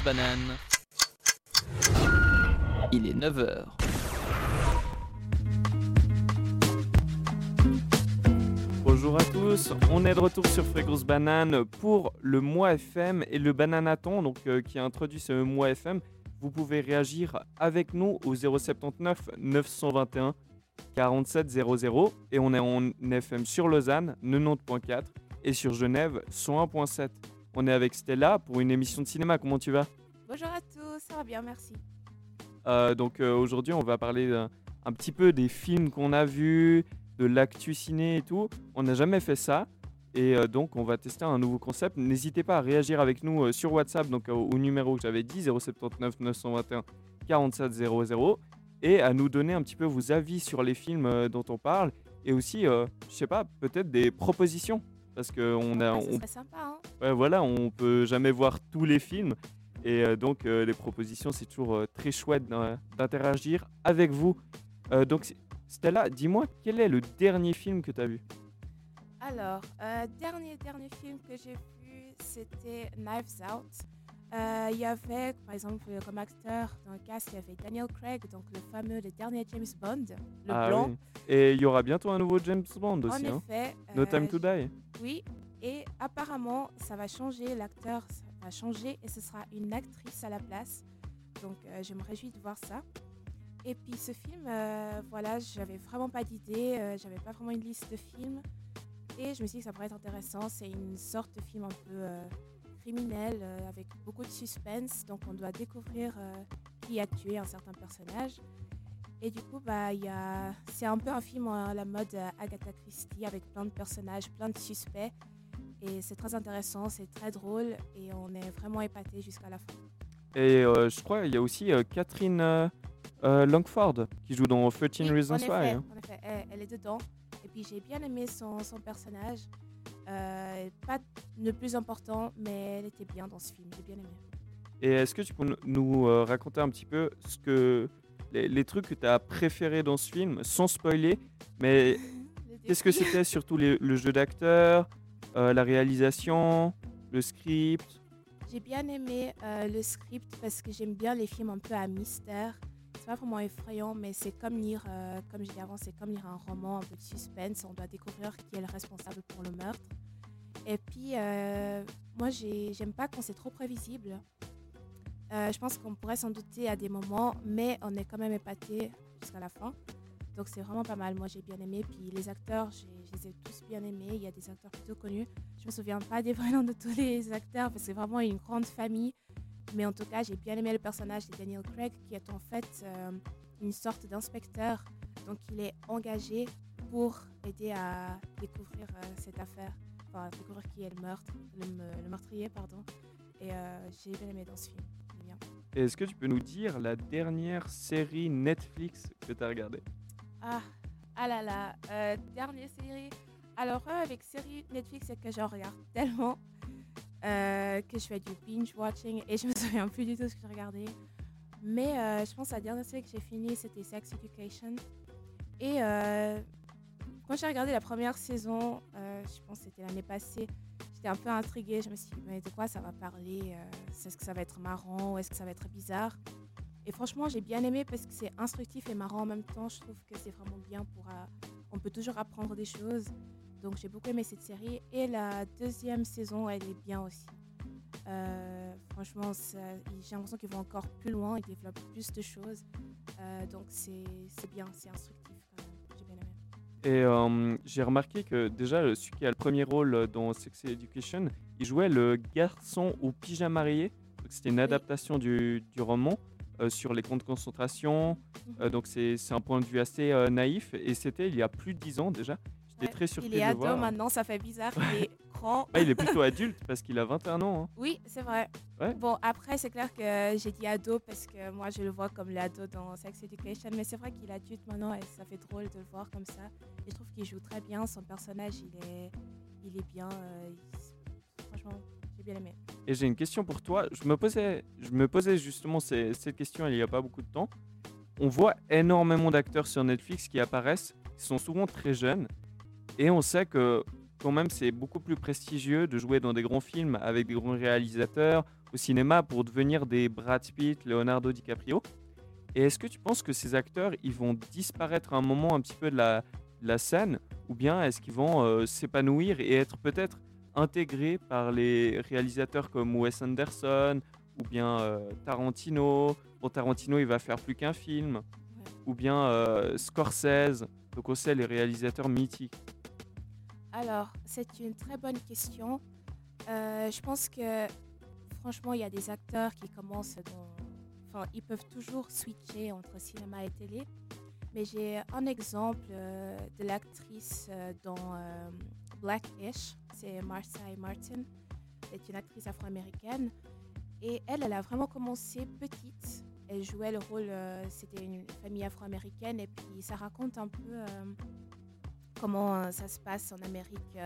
Banane. Il est 9h. Bonjour à tous, on est de retour sur Fréquence Banane pour le mois FM et le Bananaton donc, euh, qui a introduit ce mois FM. Vous pouvez réagir avec nous au 079 921 47 00 et on est en FM sur Lausanne 90.4 et sur Genève 101.7. On est avec Stella pour une émission de cinéma, comment tu vas? Bonjour à tous, ça va bien, merci. Euh, donc euh, aujourd'hui, on va parler un petit peu des films qu'on a vus, de l'actu ciné et tout. On n'a jamais fait ça. Et euh, donc, on va tester un nouveau concept. N'hésitez pas à réagir avec nous sur WhatsApp, donc au numéro que j'avais dit, 079 921 47 00, et à nous donner un petit peu vos avis sur les films dont on parle, et aussi, je sais pas, peut-être des propositions, parce qu'on a, Ouais, on sympa, hein Ouais, voilà, on peut jamais voir tous les films. Et euh, donc, euh, les propositions, c'est toujours euh, très chouette d'in- d'interagir avec vous. Donc, Stella, dis-moi, quel est le dernier film que tu as vu? Alors, dernier, dernier film que j'ai vu, c'était Knives Out. Euh, Il y avait, par exemple, euh, comme acteur dans le cast, il y avait Daniel Craig, donc le fameux, le dernier James Bond, le Ah blanc. oui. Et il y aura bientôt un nouveau James Bond En aussi. hein. effet. No euh, Time to Die. Oui, et apparemment, ça va changer, l'acteur va changer et ce sera une actrice à la place. Donc, euh, je me réjouis de voir ça. Et puis, ce film, euh, voilà, j'avais vraiment pas d'idée, euh, j'avais pas vraiment une liste de films. Et je me suis dit que ça pourrait être intéressant. C'est une sorte de film un peu criminel, euh, avec beaucoup de suspense. Donc, on doit découvrir euh, qui a tué un certain personnage. Et du coup, bah, il y a... c'est un peu un film à la mode euh, Agatha Christie avec plein de personnages, plein de suspects. Et c'est très intéressant, c'est très drôle et on est vraiment épaté jusqu'à la fin. Et euh, je crois qu'il y a aussi euh, Catherine euh, euh, Langford qui joue dans 13 Oui, Reasons Why. hein. en effet, elle, elle est dedans. Et puis j'ai bien aimé son, son personnage. Euh, pas le plus important, mais elle était bien dans ce film, j'ai bien aimé. Et est-ce que tu peux nous- euh, raconter un petit peu ce que les, les trucs que tu as préférés dans ce film, sans spoiler, mais Qu'est-ce que c'était surtout les- le jeu d'acteur, euh, la réalisation, le script? J'ai bien aimé le script parce que j'aime bien les films un peu à mystère. C'est pas vraiment effrayant, mais c'est comme lire, euh, comme je disais avant, c'est comme lire un roman, un peu de suspense. On doit découvrir qui est le responsable pour le meurtre. Et puis, euh, moi, j'ai- j'aime pas quand c'est trop prévisible. Euh, je pense qu'on pourrait s'en douter à des moments, mais on est quand même épaté jusqu'à la fin. Donc c'est vraiment pas mal. Moi, j'ai bien aimé. Puis les acteurs, j'ai- je les ai tous bien aimés. Il y a des acteurs plutôt connus. Je me souviens pas des prénoms de tous les acteurs parce que c'est vraiment une grande famille. Mais en tout cas, j'ai bien aimé le personnage de Daniel Craig qui est en fait euh, une sorte d'inspecteur. Donc il est engagé pour aider à découvrir euh, cette affaire, enfin découvrir qui est le meurtre, le, me- le meurtrier, pardon. Et euh, j'ai bien aimé dans ce film. Est-ce que tu peux nous dire la dernière série Netflix que tu as regardée? Ah, ah là là, euh, dernière série. Alors, euh, avec série Netflix, c'est que j'en regarde tellement que je fais du binge-watching et je me souviens plus du tout ce que j'ai regardé. Mais euh, je pense que la dernière série que j'ai finie, c'était Sex Education. Et euh, quand j'ai regardé la première saison, euh, je pense que c'était l'année passée, j'étais un peu intriguée. Je me suis dit, mais de quoi ça va parler Euh, Est-ce que ça va être marrant est-ce que ça va être bizarre? Et franchement, j'ai bien aimé parce que c'est instructif et marrant en même temps. Je trouve que c'est vraiment bien pour. euh, on peut toujours apprendre des choses. Donc j'ai beaucoup aimé cette série. Et la deuxième saison, elle est bien aussi. Euh, franchement, j'ai l'impression qu'ils vont encore plus loin. Ils développent plus de choses. Euh, donc c'est bien, c'est instructif quand même. J'ai bien aimé. Et euh, j'ai remarqué que déjà, celui qui a le premier rôle dans Sex Education, il jouait le garçon au pyjama. Donc, C'était une Oui. adaptation du, du roman sur les camps de concentration. Euh, donc c'est c'est un point de vue assez naïf. Et c'était il y a plus de 10 ans déjà. J'étais très surpris Il est ado maintenant, ça fait bizarre. Il est grand. Ah, il est plutôt adulte parce qu'il a 21 ans. hein. Oui, c'est vrai. Ouais. Bon, après, c'est clair que j'ai dit ado parce que moi, je le vois comme l'ado dans Sex Education. Mais c'est vrai qu'il est adulte maintenant et ça fait drôle de le voir comme ça. Et je trouve qu'il joue très bien. Son personnage, il est, il est bien. euh, il- Franchement, j'ai bien aimé. Et j'ai une question pour toi. Je me posais, je me posais justement ces- cette question il n'y a pas beaucoup de temps. On voit énormément d'acteurs sur Netflix qui apparaissent, qui sont souvent très jeunes. Et on sait que quand même c'est beaucoup plus prestigieux de jouer dans des grands films avec des grands réalisateurs. au cinéma pour devenir des Brad Pitt, Leonardo DiCaprio. Et est-ce que tu penses que ces acteurs, ils vont disparaître à un moment un petit peu de la, la scène, ou bien est-ce qu'ils vont euh, s'épanouir et être peut-être intégrés par les réalisateurs comme Wes Anderson ou bien euh, Tarantino? Bon, Tarantino, il va faire plus qu'un film, ou bien euh, Scorsese, donc on sait les réalisateurs mythiques. Alors, c'est une très bonne question. je pense que franchement, il y a des acteurs qui commencent dans enfin, ils peuvent toujours switcher entre cinéma et télé. Mais j'ai un exemple euh, de l'actrice euh, dans euh, Blackish, c'est Marcia Martin. C'est une actrice afro-américaine. Et elle, elle a vraiment commencé petite. Elle jouait le rôle, c'était une famille afro-américaine. Et puis ça raconte un peu comment ça se passe en Amérique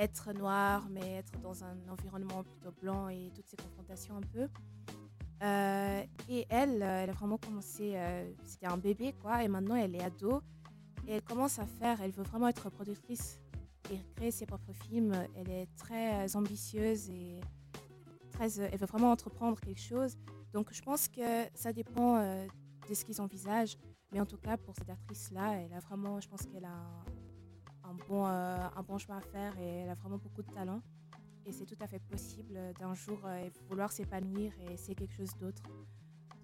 être noir, mais être dans un environnement plutôt blanc et toutes ces confrontations un peu. Euh, et elle, euh, elle a vraiment commencé, euh, c'était un bébé quoi, et maintenant elle est ado. Et elle commence à faire, elle veut vraiment être productrice et créer ses propres films. Elle est très ambitieuse et très, elle veut vraiment entreprendre quelque chose. Donc je pense que ça dépend de ce qu'ils envisagent. Mais en tout cas, pour cette actrice-là, elle a vraiment, je pense qu'elle a un, bon, un bon chemin à faire et elle a vraiment beaucoup de talent et c'est tout à fait possible d'un jour euh, vouloir s'épanouir et essayer quelque chose d'autre.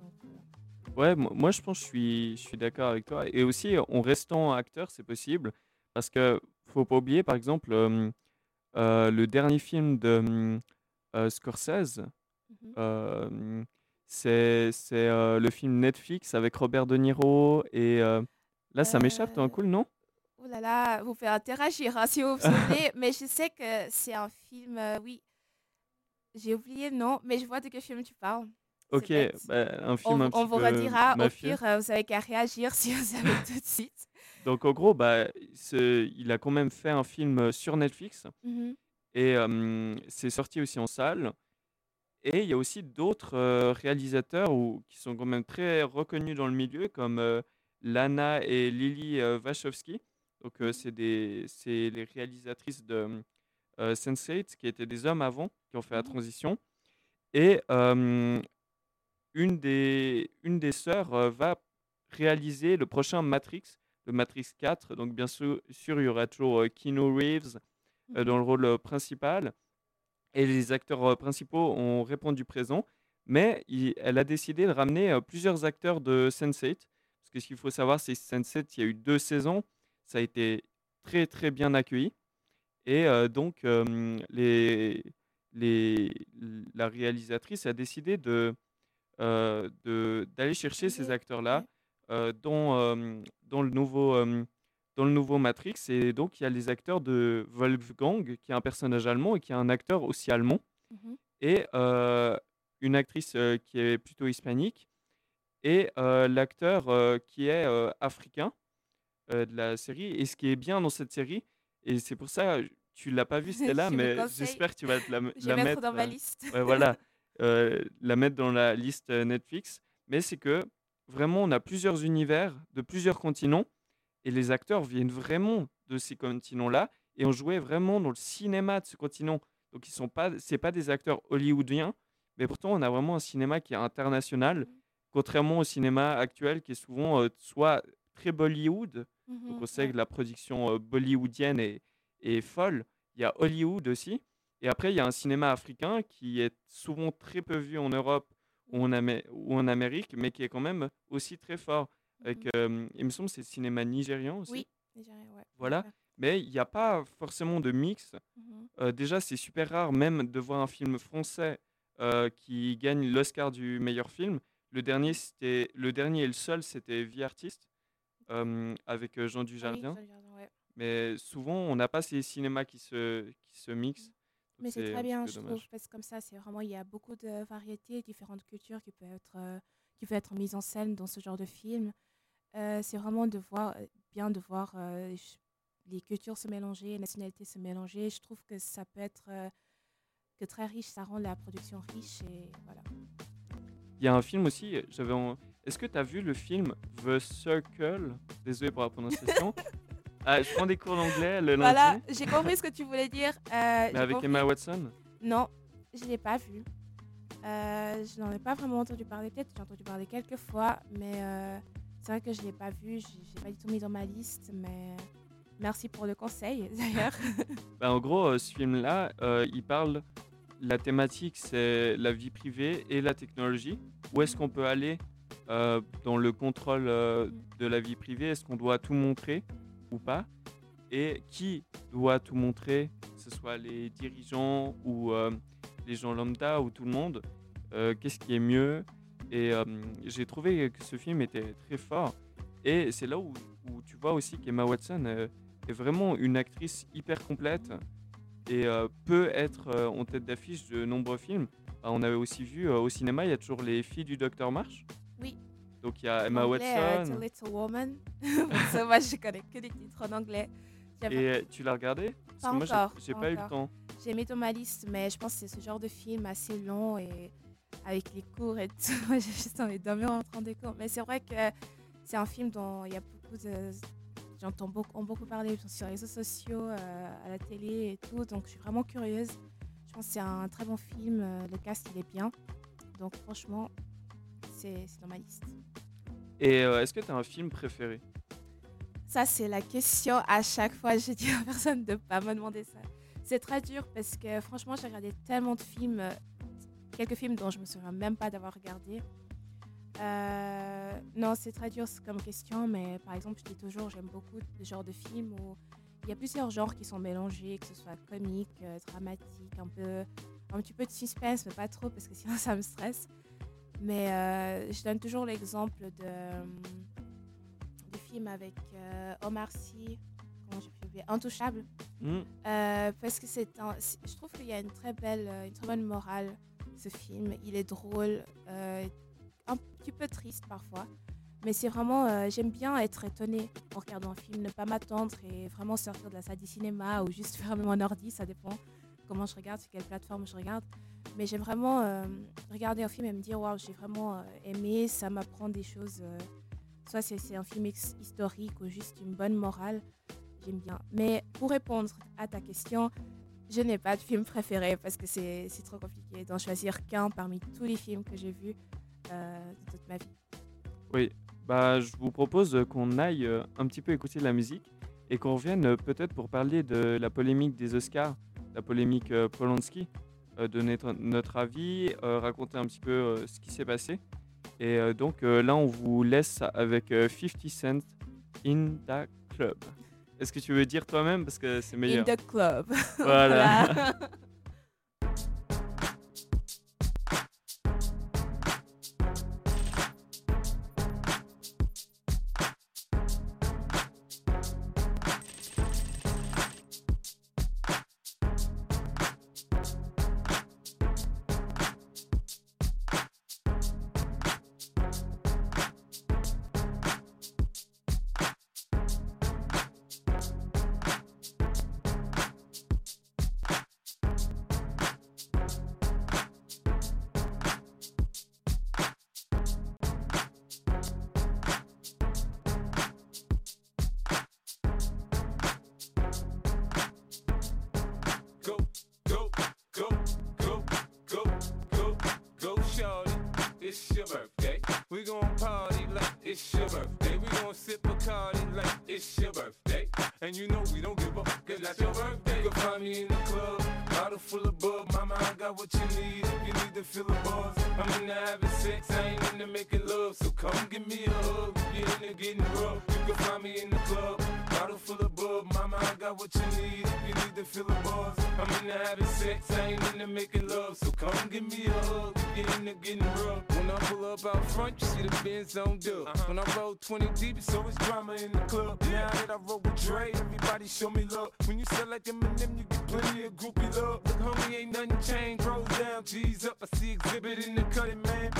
Euh, ouais, moi je pense que je suis, je suis d'accord avec toi. Et aussi, en restant acteur, c'est possible. Parce que faut pas oublier, par exemple, euh, le dernier film de Scorsese, mhm. C'est le film Netflix avec Robert De Niro. Et là, ça m'échappe, un cool, non Oh là là, vous faites interagir hein, si vous vous souvenez, mais je sais que c'est un film, euh, oui, j'ai oublié le nom, mais je vois de quel film tu parles. Ok, bah, un film on, un petit on vous redira, au pire, euh, vous avez qu'à réagir si vous savez tout de suite. Donc en gros, bah, il a quand même fait un film sur Netflix mmh et c'est sorti aussi en salle. Et il y a aussi d'autres euh, réalisateurs ou, qui sont quand même très reconnus dans le milieu, comme Lana et Lily Wachowski. Donc, euh, c'est les réalisatrices de euh, Sense8 qui étaient des hommes avant, qui ont fait la mmh transition. Et une des, une des sœurs euh, va réaliser le prochain Matrix, le Matrix 4. Donc, bien sûr, il y aura toujours Keanu Reeves mmh dans le rôle principal. Et les acteurs principaux ont répondu présent. Mais elle a décidé de ramener plusieurs acteurs de Sense8. Parce que ce qu'il faut savoir, c'est que Sense8, il y a eu deux saisons ça a été très très bien accueilli. Et euh, donc, les, les, la réalisatrice a décidé de, euh, d'aller chercher ces acteurs-là euh, le nouveau, dans le nouveau Matrix. Et donc, il y a les acteurs de Wolfgang, qui est un personnage allemand et qui est un acteur aussi allemand. Mmh et une actrice qui est plutôt hispanique. Et l'acteur qui est africain. Euh, de la série. Et ce qui est bien dans cette série, et c'est pour ça, tu l'as pas vu, Stella, mais j'espère que tu vas te la, la mettre dans ma euh, liste. voilà, euh, la mettre dans la liste Netflix. Mais c'est que vraiment, on a plusieurs univers de plusieurs continents, et les acteurs viennent vraiment de ces continents-là, et on jouait vraiment dans le cinéma de ce continent. Donc, ils sont pas, c'est pas des acteurs hollywoodiens, mais pourtant, on a vraiment un cinéma qui est international, mmh. contrairement au cinéma actuel qui est souvent soit très Bollywood, donc mmh on sait que la production bollywoodienne est, est, folle. Il y a Hollywood aussi. Et après, il y a un cinéma africain qui est souvent très peu vu en Europe ou en, ou en Amérique, mais qui est quand même aussi très fort. Avec, mmh il me semble que c'est le cinéma nigérian aussi. Oui, nigérien, ouais. Voilà. Mais il n'y a pas forcément de mix. Mmh déjà, c'est super rare même de voir un film français qui gagne l'Oscar du meilleur film. Le dernier, c'était le dernier et le seul, c'était Vie Artiste avec Jean Dujardin. Mais souvent, on n'a pas ces cinémas qui se, qui se mixent. Mais c'est très bien, je trouve, parce que comme ça, c'est vraiment, il y a beaucoup de variétés, différentes cultures qui peuvent être, qui peuvent être mises en scène dans ce genre de film. C'est vraiment de voir, bien de voir les cultures se mélanger, les nationalités se mélanger. Je trouve que ça peut être que très riche, ça rend la production riche et voilà. Il y a un film aussi, j'avais est-ce que tu as vu le film The Circle? Désolé pour la prononciation. ah, je prends des cours d'anglais le lundi. Voilà, j'ai compris ce que tu voulais dire. Euh, Mais avec Emma Watson? Non, je ne l'ai pas vu. Euh, je n'en ai pas vraiment entendu parler, peut-être j'ai entendu parler quelques fois, mais euh, c'est vrai que je ne l'ai pas vu, je n'ai pas du tout mis dans ma liste, mais merci pour le conseil d'ailleurs. Bah, en gros, euh, ce film-là, euh, il parle, la thématique c'est la vie privée et la technologie. Où est-ce qu'on peut aller euh, dans le contrôle de la vie privée? Est-ce qu'on doit tout montrer ou pas? Et qui doit tout montrer, que ce soit les dirigeants ou les gens lambda ou tout le monde Qu'est-ce qui est mieux? Et euh, j'ai trouvé que ce film était très fort. Et c'est là où, où tu vois aussi qu'Emma Watson euh, est vraiment une actrice hyper complète et euh, peut être euh, en tête d'affiche de nombreux films. Bah, on avait aussi vu au cinéma, il y a toujours les filles du Docteur March. Oui. Donc il y a Emma anglais, Watson. The Little Woman. Moi, je connais que des titres en anglais. Et tu l'as regardé? Parce Pas que moi, j'ai- pas pas eu le temps. J'ai mis dans ma liste, mais je pense que c'est ce genre de film assez long et avec les cours et tout. J'ai juste envie de dormir en train des cours. Mais c'est vrai que c'est un film dont il y a beaucoup de. J'entends beaucoup, beaucoup parlé sur les réseaux sociaux, euh, à la télé et tout. Donc je suis vraiment curieuse. Je pense que c'est un très bon film. euh, Le cast, il est bien. Donc franchement, c'est dans ma liste. Et euh, est-ce que tu as un film préféré? Ça, c'est la question à chaque fois. Je dis à personne de ne pas me demander ça. C'est très dur parce que franchement, j'ai regardé tellement de films, quelques films dont je me souviens même pas d'avoir regardé. Euh, non, c'est très dur comme question, mais par exemple, je dis toujours, j'aime beaucoup le genre de film où il y a plusieurs genres qui sont mélangés, que ce soit comique, euh, dramatique, un peu, un petit peu de suspense, mais pas trop parce que sinon ça me stresse. Mais euh, je donne toujours l'exemple de, du film avec Omar Sy, comment j'ai pu oublier, Intouchable. Hmm parce que c'est je trouve qu'il y a une très belle, une très bonne morale ce film. Il est drôle, euh, un petit peu triste parfois, mais c'est vraiment, euh, j'aime bien être étonnée en regardant un film, ne pas m'attendre et vraiment sortir de la salle du cinéma ou juste fermer mon ordi, ça dépend comment je regarde, sur quelle plateforme je regarde. Mais j'aime vraiment euh, regarder un film et me dire waouh, j'ai vraiment aimé, ça m'apprend des choses. soit c'est un film historique ou juste une bonne morale j'aime bien. Mais pour répondre à ta question, je n'ai pas de film préféré parce que c'est trop compliqué d'en choisir qu'un parmi tous les films que j'ai vus euh, de toute ma vie. Bah, je vous propose qu'on aille euh, un petit peu écouter de la musique et qu'on revienne euh, peut-être pour parler de la polémique des Oscars, la polémique Polanski, donner notre, avis, raconter un petit peu ce qui s'est passé. Et donc là, on vous laisse avec euh, 50 Cent in the Club. Est-ce que tu veux dire toi-même? Parce que c'est In meilleur the club. Voilà. Voilà. birthday. We gon' party like it's your birthday. We gon' sip Bacardi like it's your birthday. And you know we don't give up, cause that's your birthday. You can find me in the club, bottle full of bub. Mama, I got what you need if you need to feel the buzz. I'm into having sex, I ain't into making love. So come give me a hug, you're into getting rough. You can find me in the club, bottle full of bub. Mama, I got what you need if you need to feel the buzz. I'm into having sex, I ain't into making love. So come give me a hug, if you're into getting rough. When I pull up out front, you see the Benz on dub. Uh-huh. When I roll 20 deep, it's always drama in the club. Now that I roll with Dre, everybody show me love. When you sell like Eminem, you get plenty of groupie love. Look, homie, ain't nothing changed. Rolls down, G's up. I see exhibit in the cutting, man.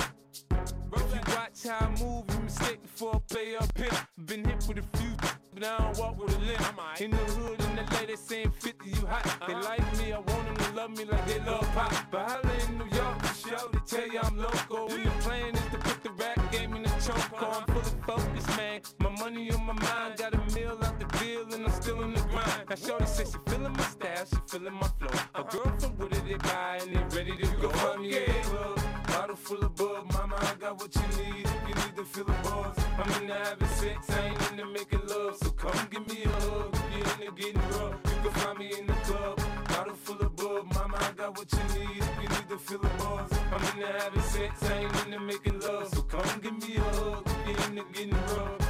If you watch how I move, you mistake before I pay up here. Been hit with a few, but I walk with a limp. In the hood, and the ladies saying 50, you hot. They like me, I want them to love me like they love pop. But holla in New York, show they tell you I'm local. And the plan is to put the rap game in the choke. I'm full of focus, man. My money on my mind, got a meal out the deal, and I'm still in the grind. Now, Shorty says she feeling my style, she feeling my flow. A girl from Wooded, they buy, and they ready to go. I'm yeah, club, bottle full of bug, mama, I got what you need. You need to feel the buzz club. into having sex, I ain't into making love. So come give me a hug. If you're into getting rough, you can find me in the club. Bottle full of bub, mama, I got what you need. If you need to feel the buzz, I'm into having sex, I ain't into making love. So come give me a hug. If you're into getting rough.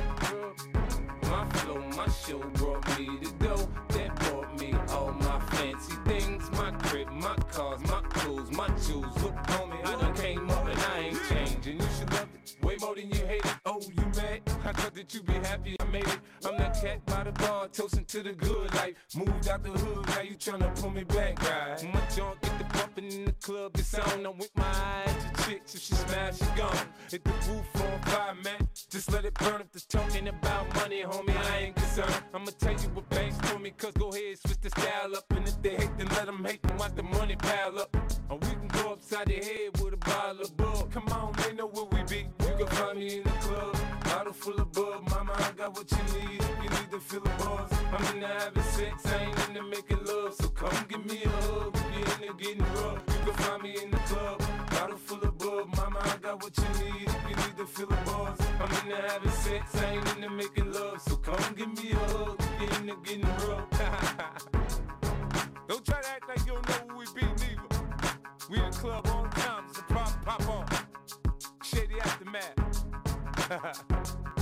My flow, my show brought me the dough that brought me all my fancy things. My crib, my cars, my clothes, my jewels. Look, homie, I done came more than you hate it. Oh, you mad? I thought that you'd be happy I made it. I'm that cat by the bar, toasting to the good life. Moved out the hood, now you tryna pull me back, right? My junk get the bumping in the club, it's on. I'm with my eyes to chicks, if she smash, she gone. Hit the roof on fire, man. Just let it burn if the talking about money, homie. I ain't concerned. I'ma tell you what banks told me, cause go ahead, switch the style up. And if they hate, then let them hate them, watch the money pile up. Or we can go upside the head with a bottle of bug. Come on, they know where we can find me in the club. Bottle full of bug, mama, I got what you need. If you need to feel the buzz, I'm into having sex, I ain't into making love. So come give me a hug. If you're into getting rough, you can find me in the club. Bottle full of bug, mama, I got what you need. If you need to feel the buzz, I'm into having sex, I ain't into making love. So come give me a hug. If you're into getting rough. don't try to act like you don't know who we be, neither. We in the club the time, a pop, pop on at?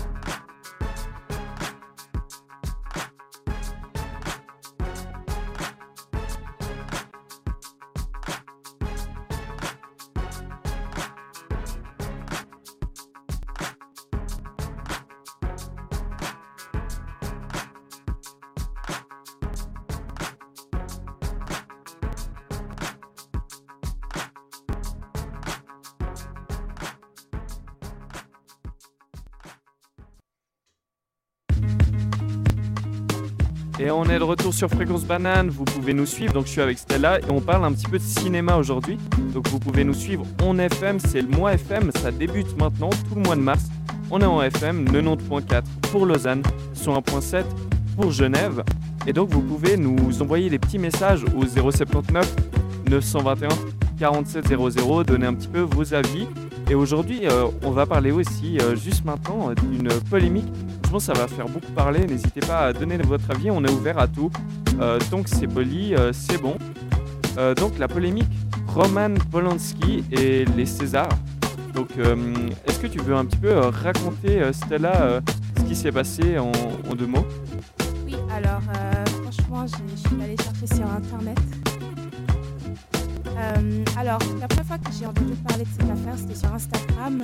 Et on est de retour sur Fréquence Banane, vous pouvez nous suivre, donc je suis avec Stella et on parle un petit peu de cinéma aujourd'hui. Donc vous pouvez nous suivre On FM, c'est le mois FM, ça débute maintenant, tout le mois de mars. On est en FM 90.4 pour Lausanne, 101.7 pour Genève. Et donc vous pouvez nous envoyer des petits messages au 079 921 4700, donner un petit peu vos avis. Et aujourd'hui, euh, on va parler aussi, euh, juste maintenant, euh, d'une polémique je pense que ça va faire beaucoup parler. N'hésitez pas à donner votre avis. On est ouvert à tout. Donc c'est poli, c'est bon. Donc la polémique Roman Polanski et les Césars. Donc est-ce que tu veux un petit peu raconter Stella ce qui s'est passé en, deux mots? Oui, alors franchement, je suis allée chercher sur internet. Alors la première fois que j'ai entendu parler de cette affaire, c'était sur Instagram.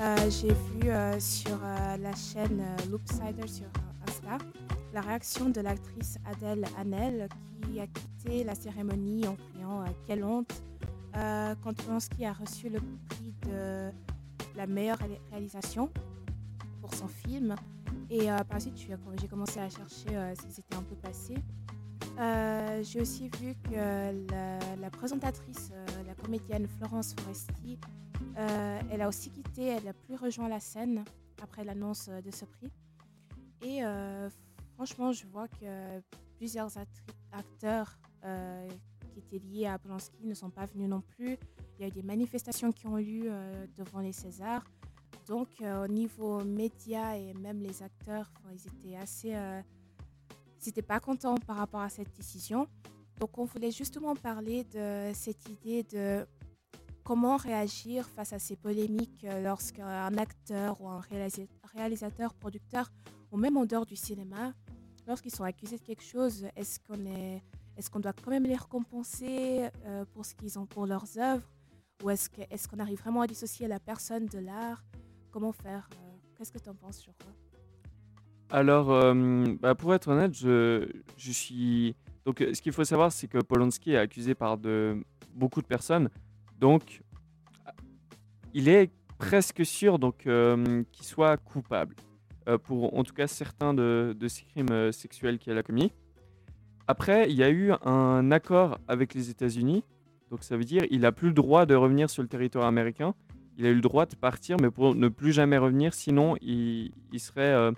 Euh, j'ai vu euh, sur euh, la chaîne Loopsider sur Insta la réaction de l'actrice Adèle Hanel qui a quitté la cérémonie en criant Quelle honte quand Polanski a reçu le prix de la meilleure réalisation pour son film. Et par la suite, j'ai commencé à chercher ce qui s'était un peu passé. J'ai aussi vu que la, présentatrice, la comédienne Florence Foresti, euh, elle a aussi quitté, elle n'a plus rejoint la scène après l'annonce euh, de ce prix. Et euh, franchement, je vois que plusieurs acteurs qui étaient liés à Polanski ne sont pas venus non plus. Il y a eu des manifestations qui ont eu devant les Césars. Donc, au niveau médias et même les acteurs, ils étaient assez. Ils n'étaient pas contents par rapport à cette décision. Donc, on voulait justement parler de cette idée de comment réagir face à ces polémiques euh, lorsqu'un acteur ou un réalisateur, producteur, ou même en dehors du cinéma, lorsqu'ils sont accusés de quelque chose, est-ce qu'on est, est qu'on doit quand même les récompenser euh, pour ce qu'ils ont pour leurs œuvres? Ou est-ce qu'on est qu'on arrive vraiment à dissocier la personne de l'art? Comment faire euh, Qu'est-ce que tu en penses sur quoi Alors, bah, pour être honnête, je, suis... Donc, ce qu'il faut savoir, c'est que Polanski est accusé par de, beaucoup de personnes. Donc, il est presque sûr euh, qu'il soit coupable euh, pour en tout cas certains de, ces crimes euh, sexuels qu'il a commis. Après, il y a eu un accord avec les États-Unis, donc ça veut dire il n'a plus le droit de revenir sur le territoire américain. Il a eu le droit de partir, mais pour ne plus jamais revenir, sinon il, serait,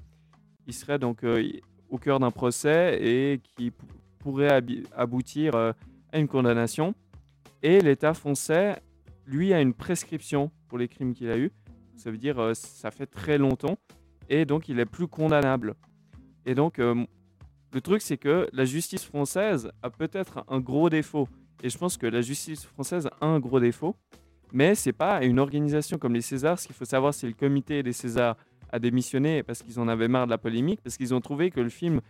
il serait donc au cœur d'un procès et qui pourrait aboutir à une condamnation. Et l'État français, lui, a une prescription pour les crimes qu'il a eus. Ça veut dire euh, ça fait très longtemps. et donc il est plus condamnable. Et donc, euh, le truc, c'est que la justice française a peut-être un gros défaut. Et je pense que la justice française a un gros défaut. Mais c'est pas une organisation comme les Césars. Ce qu'il faut savoir, c'est le comité des Césars a démissionné parce qu'ils en avaient marre de la polémique, parce qu'ils ont trouvé que le film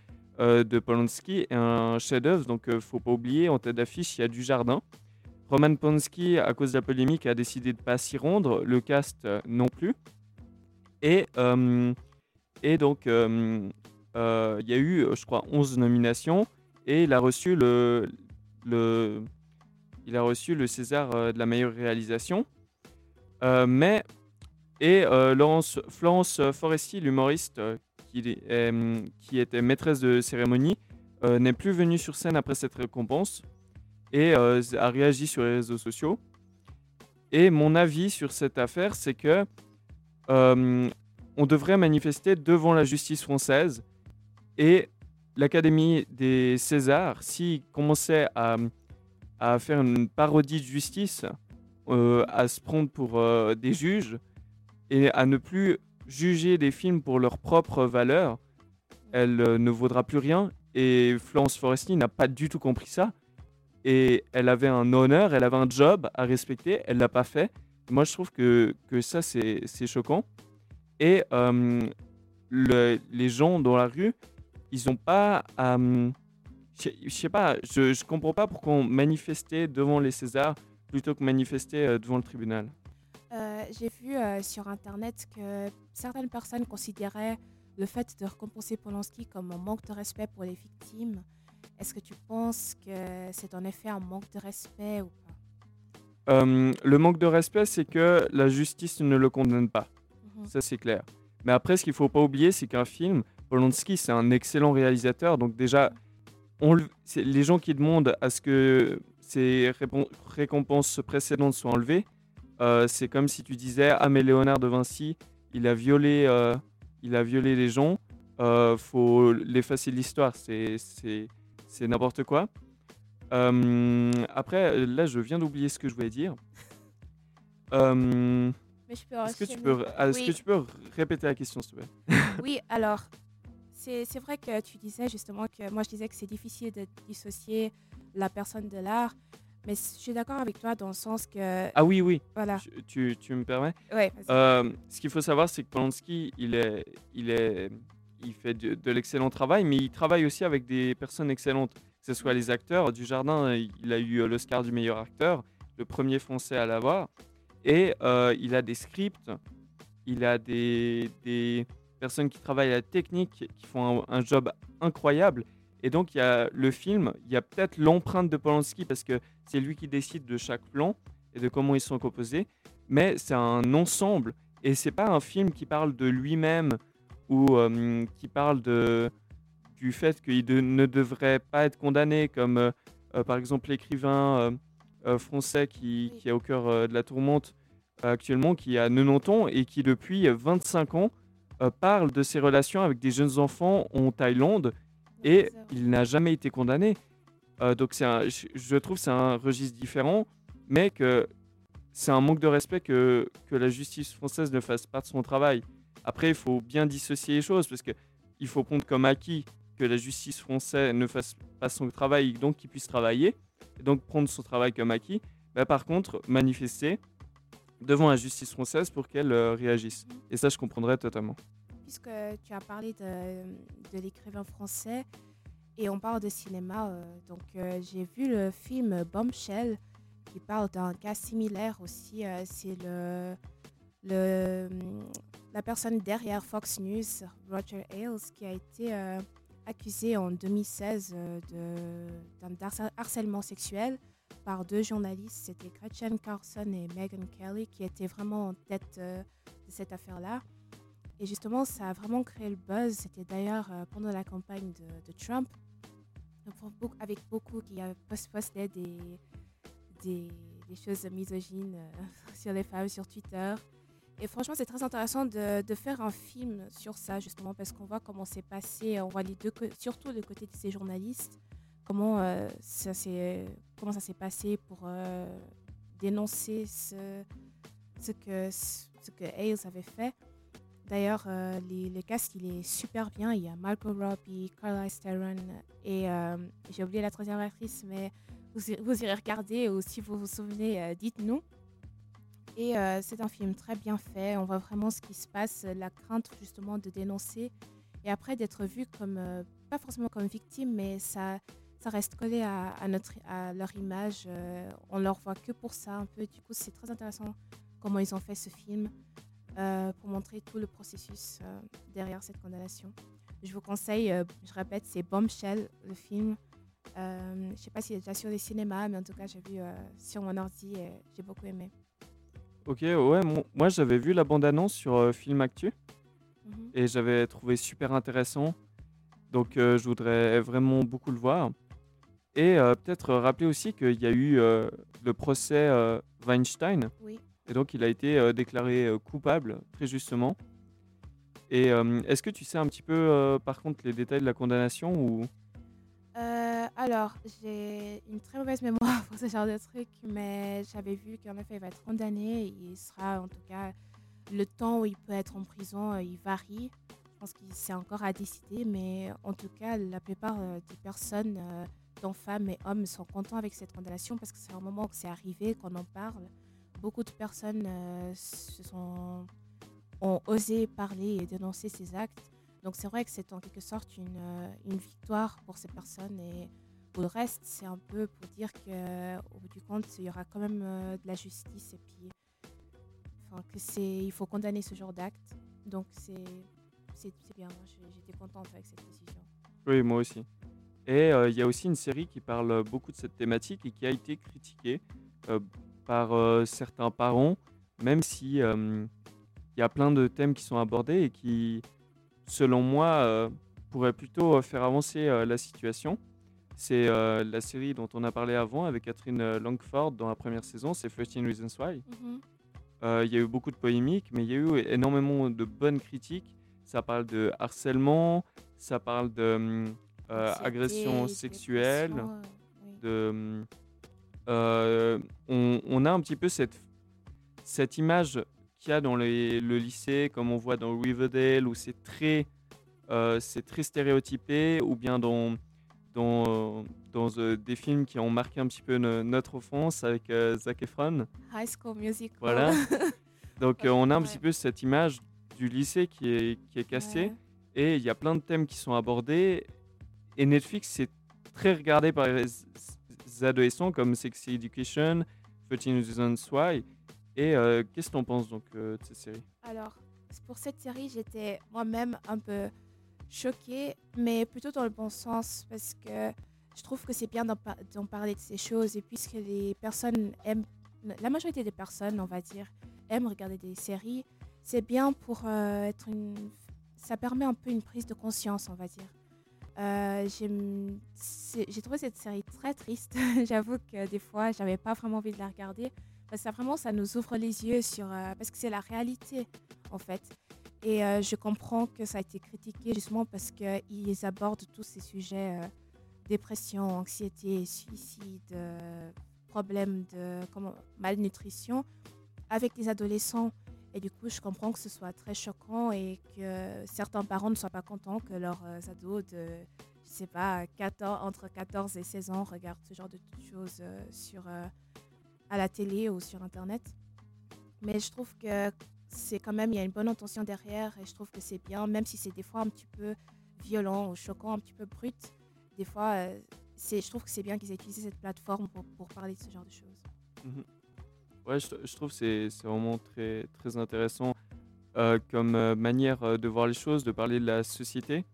euh, de Polanski est un chef-d'œuvre. Donc, ne faut pas oublier, en tête d'affiche, il y a du jardin. Roman Polanski, à cause de la polémique, a décidé de pas s'y rendre. Le cast euh, non plus. Et, et donc, euh, il y a eu, euh, je crois, 11 nominations et il a reçu le, le, il a reçu le César euh, de la meilleure réalisation. mais, et Florence Foresti, l'humoriste qui, qui, était maîtresse de cérémonie, n'est plus venue sur scène après cette récompense et a réagi sur les réseaux sociaux. Et mon avis sur cette affaire, c'est que on devrait manifester devant la justice française et l'Académie des Césars, s'ils commençait à, faire une parodie de justice, euh, à se prendre pour euh, des juges et à ne plus juger des films pour leur propre valeur, elle euh, ne vaudra plus rien. Et Florence Foresti n'a pas du tout compris ça. Et elle avait un honneur, elle avait un job à respecter, elle l'a pas fait. Moi, je trouve que, que ça, c'est choquant. Et les gens dans la rue, ils n'ont pas. Euh, je sais pas, je, ne comprends pas pourquoi on manifestait devant les Césars plutôt que manifester euh, devant le tribunal. Euh, j'ai vu sur internet que certaines personnes considéraient le fait de récompenser Polanski comme un manque de respect pour les victimes. Est-ce que tu penses que c'est en effet un manque de respect ou pas? Le manque de respect, c'est que la justice ne le condamne pas. Mhm. Ça, c'est clair. Mais après, ce qu'il ne faut pas oublier, c'est qu'un film, Polanski, c'est un excellent réalisateur. Donc déjà, on, les gens qui demandent à ce que ces récompenses précédentes soient enlevées, euh, c'est comme si tu disais ah mais Léonard de Vinci, il a violé, euh, il a violé les gens, euh, faut l'effacer de l'histoire. C'est n'importe quoi. Euh, après, là, je viens d'oublier ce que je voulais dire. Est-ce que, tu peux, est-ce que tu peux répéter la question, s'il te plaît? Oui, alors, c'est vrai que tu disais justement que moi je disais que c'est difficile de dissocier la personne de l'art, mais je suis d'accord avec toi dans le sens que. Ah oui, oui. Voilà. Tu, tu me permets? Oui. Euh, ce qu'il faut savoir, c'est que Polanski, il, est, il, est, il fait de, l'excellent travail, mais il travaille aussi avec des personnes excellentes, que ce soit les acteurs. Du Jardin, il a eu l'Oscar du meilleur acteur, le premier français à l'avoir. Et euh, il a des scripts, il a des, des personnes qui travaillent à la technique, qui font un, job incroyable. Et donc, il y a le film, il y a peut-être l'empreinte de Polanski parce que c'est lui qui décide de chaque plan et de comment ils sont composés. Mais c'est un ensemble et c'est pas un film qui parle de lui-même ou euh, qui parle de, du fait qu'il ne devrait pas être condamné comme euh, euh, par exemple l'écrivain français qui, qui, est au cœur de la tourmente actuellement, qui a 90 ans et qui depuis 25 ans parle de ses relations avec des jeunes enfants en Thaïlande et il n'a jamais été condamné. Euh, donc c'est je trouve c'est un registre différent, mais que c'est un manque de respect que, que la justice française ne fasse pas de son travail. Après, il faut bien dissocier les choses parce qu'il faut prendre comme acquis que la justice française ne fasse pas son travail, donc qu'il puisse travailler, et donc prendre son travail comme acquis. Bah, par contre, manifester, devant la justice française pour qu'elle euh, réagisse. Et ça, je comprendrais totalement. Puisque tu as parlé de, l'écrivain français et on parle de cinéma, euh, donc euh, j'ai vu le film Bombshell qui parle d'un cas similaire aussi. C'est le, la personne derrière Fox News, Roger Ailes, qui a été accusé en 2016 d'un harcèlement sexuel par deux journalistes, c'était Gretchen Carlson et Meghan Kelly, qui étaient vraiment en tête euh, de cette affaire-là. Et justement, ça a vraiment créé le buzz. C'était d'ailleurs euh, pendant la campagne de, Trump, avec beaucoup qui postaient des, des, des, choses misogynes euh, sur les femmes sur Twitter. Et franchement, c'est très intéressant de, de, faire un film sur ça, justement, parce qu'on voit comment c'est passé. On voit les surtout le côté de ces journalistes comment, euh, ça s'est, passé pour dénoncer ce, ce, que, ce que Ailes avait fait. D'ailleurs, euh, le cast, il est super bien. Il y a Margot Robbie, Carlisle Theron et euh, j'ai oublié la troisième actrice, mais vous, vous irez regarder ou si vous vous souvenez, euh, dites-nous. Et c'est un film très bien fait. On voit vraiment ce qui se passe, la crainte justement de dénoncer et après d'être vu comme, pas forcément comme victime, mais ça, ça reste collé à, notre, à leur image. on leur voit que pour ça un peu. Du coup, c'est très intéressant comment ils ont fait ce film euh, pour montrer tout le processus euh, derrière cette condamnation. Je vous conseille, euh, je répète, c'est Bombshell, le film. Je ne sais pas s'il est déjà sur les cinémas, mais en tout cas, j'ai vu sur mon ordi et j'ai beaucoup aimé. Ok, ouais, mon- moi j'avais vu la bande-annonce sur Film Actu Mhm. et j'avais trouvé super intéressant. Donc je voudrais vraiment beaucoup le voir. Et peut-être rappeler aussi qu'il y a eu le procès Weinstein. Oui. Et donc il a été euh, déclaré euh, coupable, très justement. Et euh, est-ce que tu sais un petit peu, par contre, les détails de la condamnation ou... Alors, j'ai une très mauvaise mémoire pour ce genre de truc, mais j'avais vu qu'en effet, il va être condamné. Il sera, en tout cas, le temps où il peut être en prison, il varie. Je pense que c'est encore à décider, mais en tout cas, la plupart des personnes, dont femmes et hommes, sont contents avec cette condamnation parce que c'est un moment que c'est arrivé, qu'on en parle. Beaucoup de personnes euh, se sont, ont osé parler et dénoncer ces actes. Donc c'est vrai que c'est en quelque sorte une, euh, une victoire pour ces personnes et pour le reste, c'est un peu pour dire qu'au bout du compte, il y aura quand même euh, de la justice et puis enfin, que il faut condamner ce genre d'acte. Donc c'est, bien, j'étais contente avec cette décision. Oui, moi aussi. Et il y a aussi une série qui parle beaucoup de cette thématique et qui a été critiquée par euh, certains parents, même si euh, il y a plein de thèmes qui sont abordés et qui, selon moi, euh, pourraient plutôt faire avancer la situation. C'est la série dont on a parlé avant avec Catherine Langford dans la première saison, c'est 13 Reasons Why. Euh, Il y a eu beaucoup de polémiques, mais il y a eu énormément de bonnes critiques. Ça parle de harcèlement, ça parle de hum, agression sexuelle, de, hum, on, on a un petit peu cette, cette image qu'il y a dans les- le lycée, comme on voit dans Riverdale, où c'est très, euh, c'est très stéréotypé, ou bien dans, dans, dans euh, des films qui ont marqué un petit peu no- notre enfance avec euh, Zac Efron. High School Musical. Voilà. Donc euh, on a un petit peu cette image du lycée qui est, qui est cassée Ouais. et il y a plein de thèmes qui sont abordés et Netflix c'est très regardé par les adolescents comme Sexy Education, 13 Reasons Why et euh, qu'est-ce que t'en penses donc euh, de cette série? Alors, pour cette série, j'étais moi-même un peu choquée, mais plutôt dans le bon sens, parce que je trouve que c'est bien d'en parler de ces choses, et puisque les personnes aiment, la majorité des personnes, on va dire, aiment regarder des séries, c'est bien pour euh, être une... Ça permet un peu une prise de conscience, on va dire. Euh, J'ai trouvé cette série très triste. J'avoue que des fois, j'avais pas vraiment envie de la regarder. Parce que ça, vraiment, ça nous ouvre les yeux sur. euh, parce que c'est la réalité, en fait. Et euh, je comprends que ça a été critiqué justement parce qu'ils abordent tous ces sujets euh, dépression, anxiété, suicide, problèmes de comment, malnutrition avec des adolescents. Et du coup, je comprends que ce soit très choquant et que certains parents ne soient pas contents que leurs euh, ados de, je sais pas, 14, entre 14 et 16 ans regardent ce genre de choses euh, sur, euh, à la télé ou sur Internet. Mais je trouve que c'est quand même, il y a une bonne intention derrière et je trouve que c'est bien, même si c'est des fois un petit peu violent ou choquant, un petit peu brut. Des fois, je trouve que c'est bien qu'ils aient utilisé cette plateforme pour, pour parler de ce genre de choses. Ouais, je, je trouve que c'est c'est vraiment très, très intéressant euh, comme euh, manière euh, de voir les choses, de parler de la société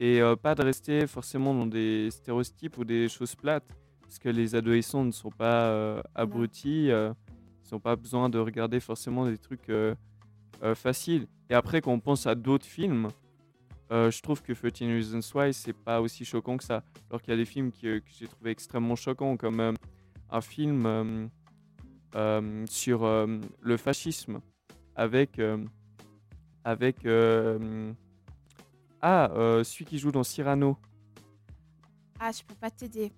et euh, pas de rester forcément dans des stéréotypes ou des choses plates parce que les adolescents ne sont pas euh, abrutis, euh, ils n'ont pas besoin de regarder forcément des trucs euh, euh, faciles. Et après, quand on pense à d'autres films, euh, je trouve que 13 Reasons Why, c'est pas aussi choquant que ça. Alors qu'il y a des films qui, euh, que j'ai trouvé extrêmement choquants, comme euh, un film. euh, sur euh, le fascisme avec euh, avec euh, ah euh, celui qui joue dans Cyrano Ah, je peux pas t'aider.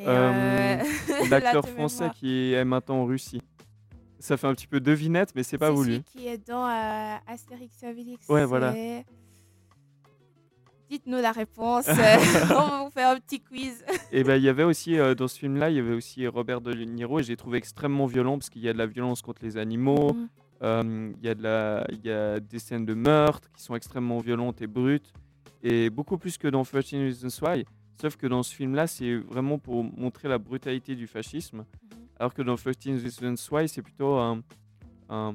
Euh, euh, l'acteur français qui est maintenant en Russie Ça fait un petit peu devinette, mais c'est pas voulu. celui qui est dans euh, Astérix Obélix. Ouais, voilà. Dites-nous la réponse. on va vous faire un petit quiz. Et ben il y avait aussi euh, dans ce film-là, il y avait aussi Robert De Niro et j'ai trouvé extrêmement violent parce qu'il y a de la violence contre les animaux, Mhm. euh, il y a de la, il y a des scènes de meurtre qui sont extrêmement violentes et brutes et beaucoup plus que dans 13 Reasons Why. Sauf que dans ce film-là, c'est vraiment pour montrer la brutalité du fascisme, Mhm. alors que dans 13 Reasons Why, c'est plutôt un, un,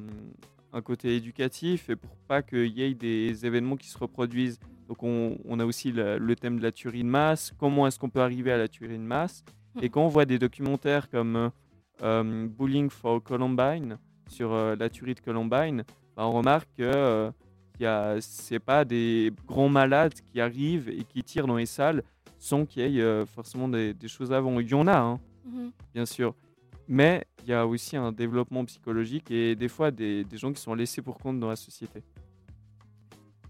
un côté éducatif et pour pas qu'il y ait des événements qui se reproduisent. Donc on, on a aussi le, le thème de la tuerie de masse, comment est-ce qu'on peut arriver à la tuerie de masse. Et Mhm. quand on voit des documentaires comme euh, euh, Bullying for Columbine sur euh, la tuerie de Columbine, bah, on remarque que a- c'est pas des grands malades qui arrivent et qui tirent dans les salles sans qu'il y ait forcément des, des choses avant. Il y en a, hein, Mhm. bien sûr. Mais il y a aussi un développement psychologique et des fois des, des gens qui sont laissés pour compte dans la société.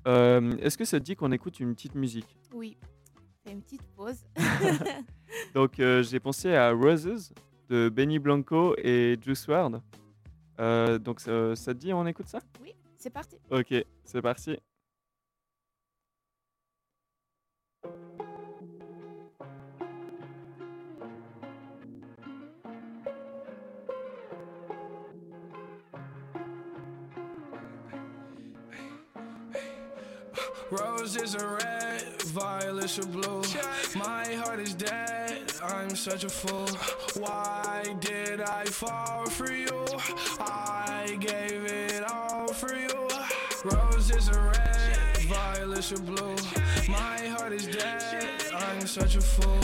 Euh, Est-ce que ça te dit qu'on écoute une petite musique? Oui. Une petite pause. Donc euh, j'ai pensé à Roses de Benny Blanco et Juice WRLD. Euh, donc ça, ça te dit on écoute ça? Oui, c'est parti. Ok, c'est parti. Roses are red, violets are blue. My heart is dead, I'm such a fool. Why did I fall for you? I gave it all for you. Roses are red, violets are blue. My heart is dead, I'm such a fool.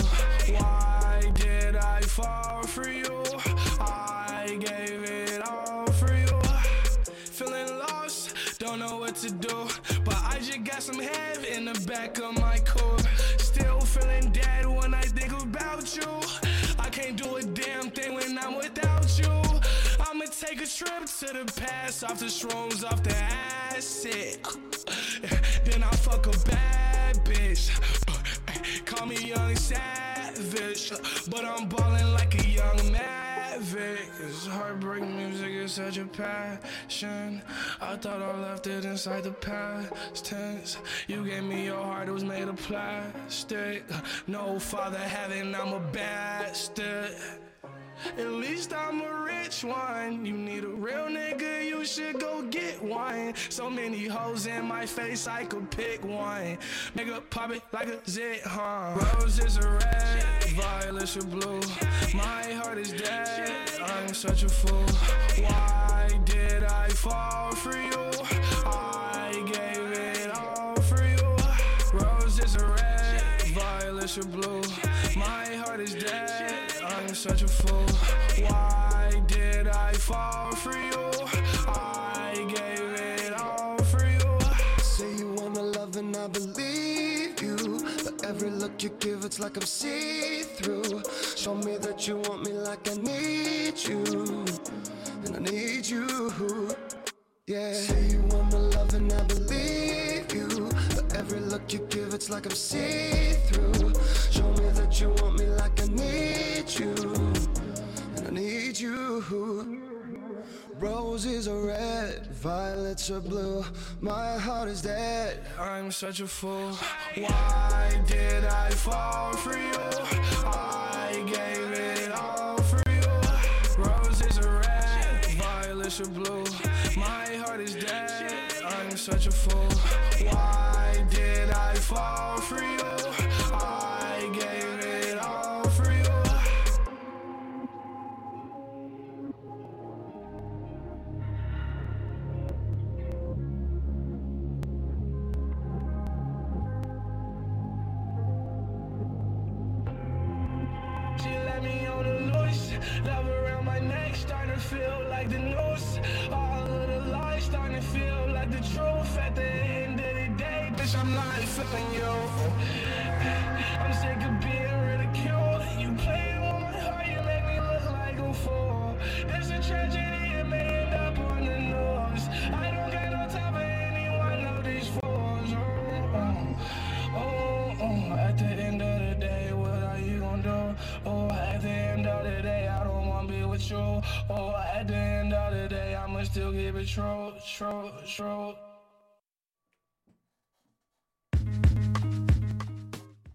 Why did I fall for you? I gave it all for you. Feeling lost, don't know what to do. Got some head in the back of my core. Still feeling dead when I think about you. I can't do a damn thing when I'm without you. I'ma take a trip to the past, off the shrooms, off the acid. Then I fuck a bad bitch. Call me young savage, but I'm ballin' like a young Cause heartbreak music is such a passion. I thought I left it inside the past tense. You gave me your heart, it was made of plastic. No father heaven, I'm a bastard. At least I'm a rich one. You need a real nigga, you should go get one. So many hoes in my face, I could pick one. Nigga, pop it like a zit, huh? Roses are red, violets are blue. My heart is dead, I'm such a fool. Why did I fall for you? I gave it all for you. Roses are red, violets are blue. My heart is dead, I'm such a fool. Why did I fall for you? Look you give, it's like I'm see through. Show me that you want me like I need you. And I need you. Yeah. Say you want my love and I believe you. But every look you give, it's like I'm see through. Show me that you want me like I need you. And I need you. Roses are red, violets are blue. My heart is dead. I'm such a fool. Why did I fall for you? I gave it all for you. Roses are red, violets are blue. My heart is dead. I'm such a fool. Why did I fall for you? Let me on the loose, love around my neck, starting to feel like the noose. All of the lies starting to feel like the truth. At the end of the day, bitch, I'm not feeling you. I'm sick of being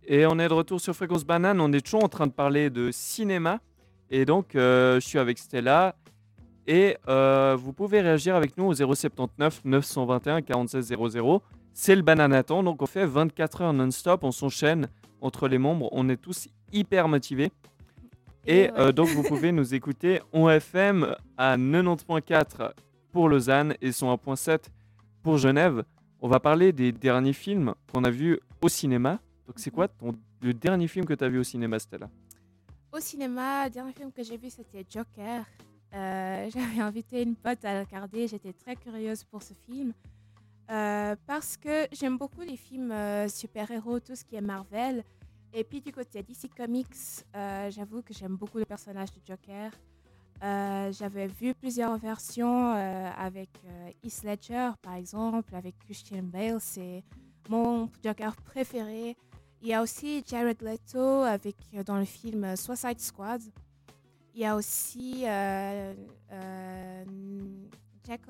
Et on est de retour sur Fréquence Banane. On est toujours en train de parler de cinéma. Et donc, euh, je suis avec Stella. Et euh, vous pouvez réagir avec nous au 079 921 46 00. C'est le Bananaton. Donc, on fait 24 heures non-stop. On s'enchaîne entre les membres. On est tous hyper motivés. Et Et ouais. euh, donc, vous pouvez nous écouter en FM à 90.4 pour Lausanne et 101.7 pour Genève. On va parler des derniers films qu'on a vus au cinéma. Donc, c'est quoi le dernier film que tu as vu au cinéma, Stella? Au cinéma, le dernier film que j'ai vu, c'était Joker. Euh, J'avais invité une pote à regarder. J'étais très curieuse pour ce film. Euh, parce que j'aime beaucoup les films euh, super-héros, tout ce qui est Marvel. Et puis du côté DC Comics, j'avoue que j'aime beaucoup le personnage de Joker. Euh, J'avais vu plusieurs versions euh, avec euh, Heath Ledger, par exemple, avec Christian Bale. C'est mon Joker préféré. Il y a aussi Jared Leto avec, euh, dans le film Suicide Squad. Il y a aussi Jack,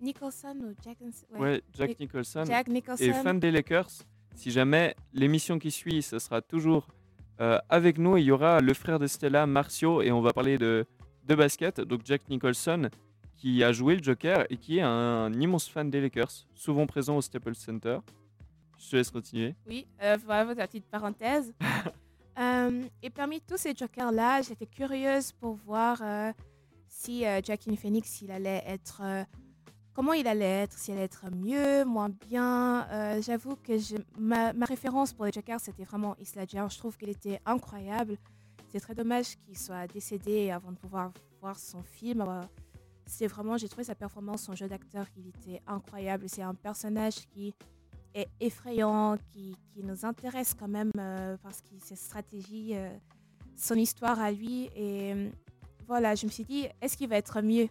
Nicholson ou Jack, ouais, Ouais, Jack Nick- Nicholson. Jack Nicholson. Et fan des Lakers, si jamais l'émission qui suit, ce sera toujours avec nous. Il y aura le frère de Stella, Marcio, et on va parler de, de basket. Donc Jack Nicholson, qui a joué le Joker et qui est un, immense fan des Lakers, souvent présent au Staples Center. Je te laisse continuer. Oui, euh, voilà la petite parenthèse. Euh, et parmi tous ces Jokers-là, j'étais curieuse pour voir euh, si euh, Joaquin Phoenix, il allait être... euh, comment il allait être, s'il allait être mieux, moins bien. Euh, J'avoue que je- ma, ma référence pour les Jokers, c'était vraiment Heath Ledger. Je trouve qu'il était incroyable. C'est très dommage qu'il soit décédé avant de pouvoir voir son film. Euh, C'est vraiment, j'ai trouvé sa performance, son jeu d'acteur, il était incroyable. C'est un personnage qui est effrayant, qui, qui nous intéresse quand même euh, parce que ses stratégies, euh, son histoire à lui. Et voilà, je me suis dit, est-ce qu'il va être mieux?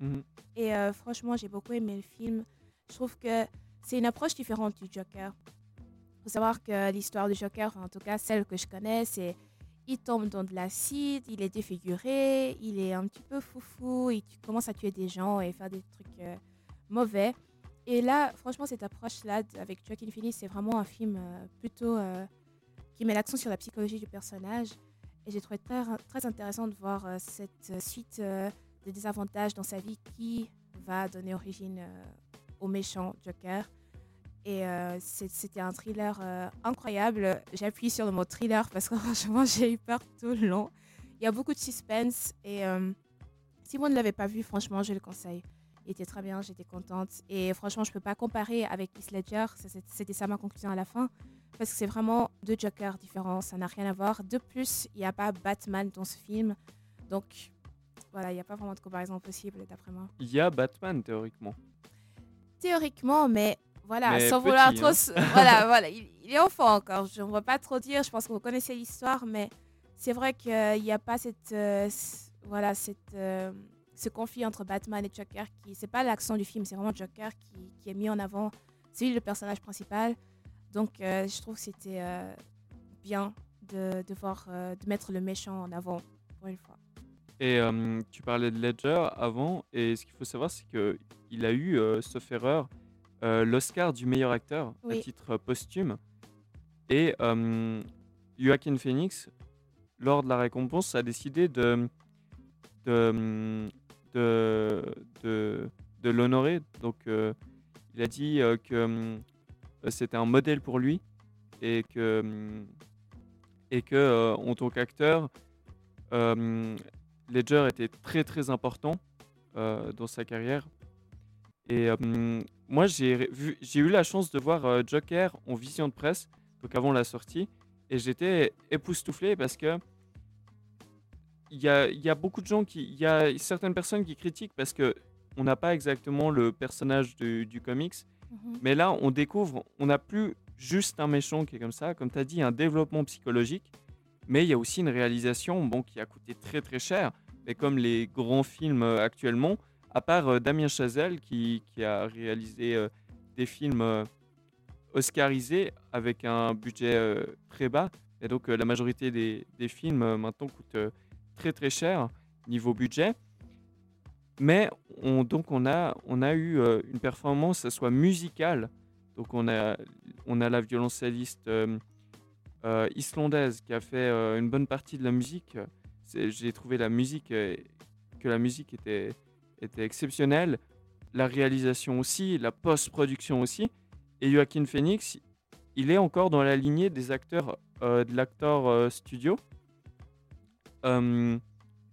Mhm. Et euh, franchement, j'ai beaucoup aimé le film. Je trouve que c'est une approche différente du Joker. Il faut savoir que l'histoire du Joker, enfin, en tout cas celle que je connais, c'est il tombe dans de l'acide, il est défiguré, il est un petit peu foufou, il commence à tuer des gens et faire des trucs euh, mauvais. Et là, franchement, cette approche-là avec Joaquin Phoenix, c'est vraiment un film euh, plutôt euh, qui met l'accent sur la psychologie du personnage. Et j'ai trouvé très, très intéressant de voir cette suite de désavantages dans sa vie qui va donner origine au méchant Joker. Et euh, c'était un thriller euh, incroyable. J'appuie sur le mot thriller parce que franchement, j'ai eu peur tout le long. Il y a beaucoup de suspense et euh, si vous ne l'avez pas vu, franchement, je le conseille. Il était très bien, j'étais contente. Et franchement, je ne peux pas comparer avec Heath Ledger. C'était ça ma conclusion à la fin. Parce que c'est vraiment deux Jokers différents. Ça n'a rien à voir. De plus, il n'y a pas Batman dans ce film. Donc, voilà, il n'y a pas vraiment de comparaison possible, d'après moi. Il y a Batman, théoriquement. Théoriquement, mais voilà, Mais sans vouloir petit, trop. hein. voilà, voilà, il, il est enfant encore. Je ne vais pas trop dire. Je pense que vous connaissez l'histoire, mais c'est vrai qu'il n'y a pas cette, euh, voilà, cette, euh, ce conflit entre Batman et Joker. Qui, c'est pas l'accent du film, c'est vraiment Joker qui, qui est mis en avant. C'est lui le personnage principal. Donc, euh, je trouve que c'était euh, bien de, de voir, euh, de mettre le méchant en avant pour une fois. Et tu parlais de Ledger avant, et ce qu'il faut savoir, c'est qu'il a eu, sauf erreur, euh, l'Oscar du meilleur acteur à titre euh, posthume. Et euh, Joaquin Phoenix, lors de la récompense, a décidé de, de, de, de, de l'honorer. Donc, euh, il a dit que c'était un modèle pour lui et que, et que en tant qu'acteur, Ledger était très très important dans sa carrière. Et moi, j'ai eu la chance de voir euh, Joker en vision de presse, donc avant la sortie, et j'étais époustouflé parce que il y a, il y a beaucoup de gens qui, il y a certaines personnes qui critiquent parce que on n'a pas exactement le personnage du, du comics, Mhm. mais là, on découvre, on n'a plus juste un méchant qui est comme ça, comme tu as dit, un développement psychologique, mais il y a aussi une réalisation bon, qui a coûté très très cher, mais comme les grands films euh, actuellement, à part euh, Damien Chazelle qui, qui a réalisé euh, des films euh, oscarisés avec un budget très bas, et donc la majorité des, des films maintenant coûtent très très cher niveau budget. Mais on, donc on a, on a eu une performance, soit musicale. Donc on a, on a la violoncelliste islandaise qui a fait une bonne partie de la musique. J'ai trouvé la musique, que la musique était, était exceptionnelle. La réalisation aussi, la post-production aussi. Et Joaquin Phoenix, il est encore dans la lignée des acteurs euh, de l'acteur euh, studio. Euh,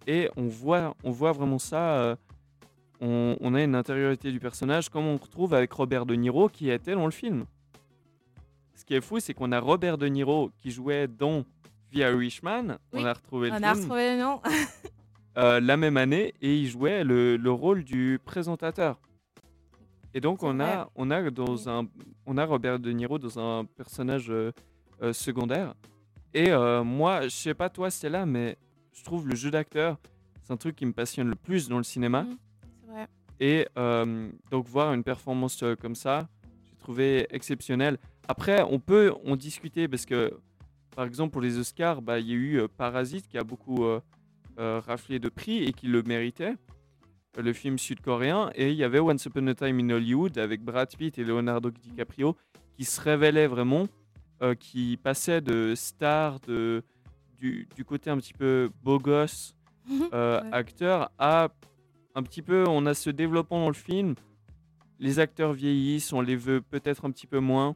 et on voit, on voit vraiment ça. on, on a une intériorité du personnage comme on retrouve avec Robert De Niro qui était dans le film. Ce qui est fou, c'est qu'on a Robert De Niro qui jouait dans The Irishman. Oui, on a retrouvé le On a film retrouvé le nom. euh, la même année et il jouait le, le rôle du présentateur. Et donc on a, on a dans un, on a Robert De Niro dans un personnage euh, euh, secondaire. Et moi, je sais pas toi, c'est là, mais je trouve le jeu d'acteur, c'est un truc qui me passionne le plus dans le cinéma. C'est vrai. Et donc voir une performance comme ça, j'ai trouvé exceptionnel. Après, on peut en discuter parce que, par exemple, pour les Oscars, bah, il y a eu Parasite qui a beaucoup raflé de prix et qui le méritait, euh, le film sud-coréen. Et il y avait Once Upon a Time in Hollywood avec Brad Pitt et Leonardo DiCaprio qui se révélaient vraiment, euh, qui passaient de star, de, du, du côté un petit peu beau gosse, euh, Ouais. acteur à un petit peu, on a ce développement dans le film. Les acteurs vieillissent, on les veut peut-être un petit peu moins.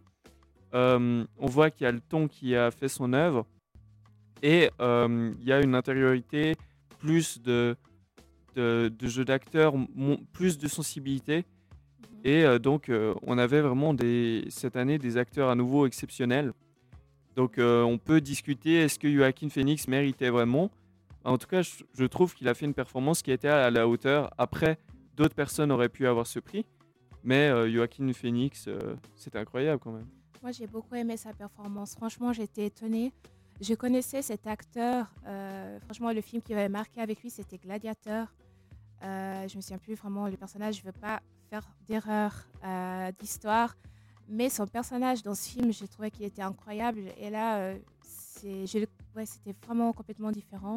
Euh, on voit qu'il y a le ton qui a fait son œuvre. Et euh, il y a une intériorité, plus de, de, de jeu d'acteur, mon- plus de sensibilité. Et euh, donc, euh, on avait vraiment cette année des acteurs à nouveau exceptionnels. Donc, on peut discuter est-ce que Joaquin Phoenix méritait vraiment? En tout cas, je, trouve qu'il a fait une performance qui était à la hauteur. Après, d'autres personnes auraient pu avoir ce prix. Mais Joaquin Phoenix, euh, c'est incroyable quand même. Moi, j'ai beaucoup aimé sa performance. Franchement, j'étais étonnée. Je connaissais cet acteur. euh, franchement, le film qui m'avait marqué avec lui, c'était Gladiateur. Euh, je me souviens plus vraiment le personnage. Je veux pas faire d'erreur euh, d'histoire, mais son personnage dans ce film, j'ai trouvé qu'il était incroyable. Et là, euh, c'était vraiment complètement différent.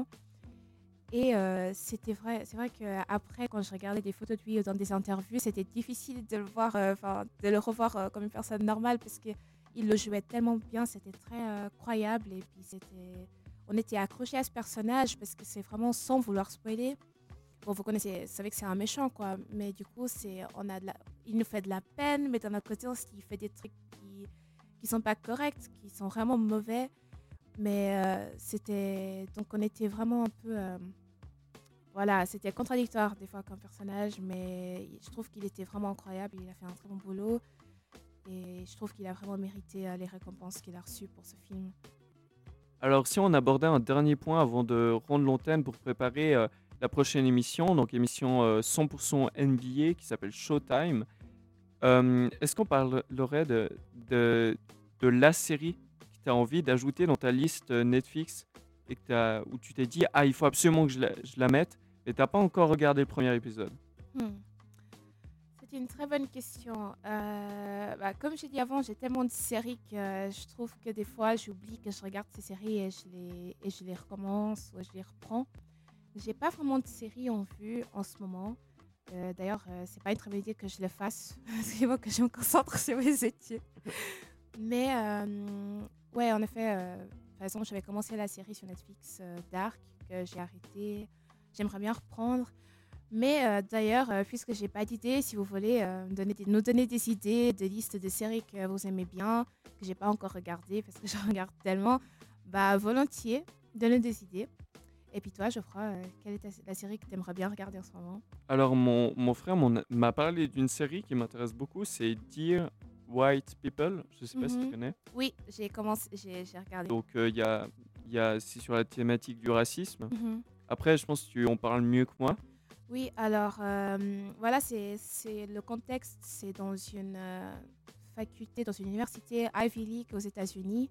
Et c'était vrai, c'est vrai qu'après, quand je regardais des photos de lui dans des interviews, c'était difficile de le voir, de le revoir comme une personne normale parce que il le jouait tellement bien, c'était très euh, croyable et puis c'était, on était accroché à ce personnage parce que c'est vraiment sans vouloir spoiler. Bon, vous connaissez, vous savez que c'est un méchant quoi, mais du coup on a de la, il nous fait de la peine, mais d'un autre côté, il fait des trucs qui, qui sont pas corrects, qui sont vraiment mauvais. Mais euh, c'était, donc on était vraiment un peu, euh, voilà, c'était contradictoire des fois comme personnage, mais je trouve qu'il était vraiment incroyable. Il a fait un très bon boulot. Et je trouve qu'il a vraiment mérité euh, les récompenses qu'il a reçues pour ce film. Alors, si on abordait un dernier point avant de rendre l'antenne pour préparer euh, la prochaine émission, donc émission euh, 100% NBA qui s'appelle Showtime, euh, est-ce qu'on parlerait de, de, de la série que tu as envie d'ajouter dans ta liste euh, Netflix et que t'as- où tu t'es dit, ah, il faut absolument que je la, je la mette, et tu n'as pas encore regardé le premier épisode? Hmm. C'est une très bonne question. Euh, bah, comme j'ai dit avant, j'ai tellement de séries que je trouve que des fois, j'oublie que je regarde ces séries et je les, et je les recommence ou je les reprends. J'ai pas vraiment de séries en vue en ce moment. Euh, D'ailleurs, euh, c'est pas une très bonne idée que je le fasse parce qu'il faut que je me concentre sur mes études. Mais euh, ouais, en effet, euh, par exemple, j'avais commencé la série sur Netflix euh, Dark que j'ai arrêté. J'aimerais bien reprendre. Mais euh, d'ailleurs, euh, puisque j'ai pas d'idée, si vous voulez euh, me donner des- nous donner des idées, des listes de séries que vous aimez bien, que j'ai pas encore regardées parce que je regarde tellement, bah volontiers, donnez des idées. Et puis toi, Geoffroy, euh, quelle est ta- la série que tu aimerais bien regarder en ce moment? Alors, mon, mon frère m'a parlé d'une série qui m'intéresse beaucoup, c'est Dear White People. Je sais pas si tu Mhm. connais. Oui, j'ai commencé, j'ai regardé. Donc, il y a, y a, c'est sur la thématique du racisme. Mhm. Après, je pense que tu en parles mieux que moi. Oui, alors euh, voilà, c'est le contexte, c'est dans une euh, faculté, dans une université Ivy League aux États-Unis.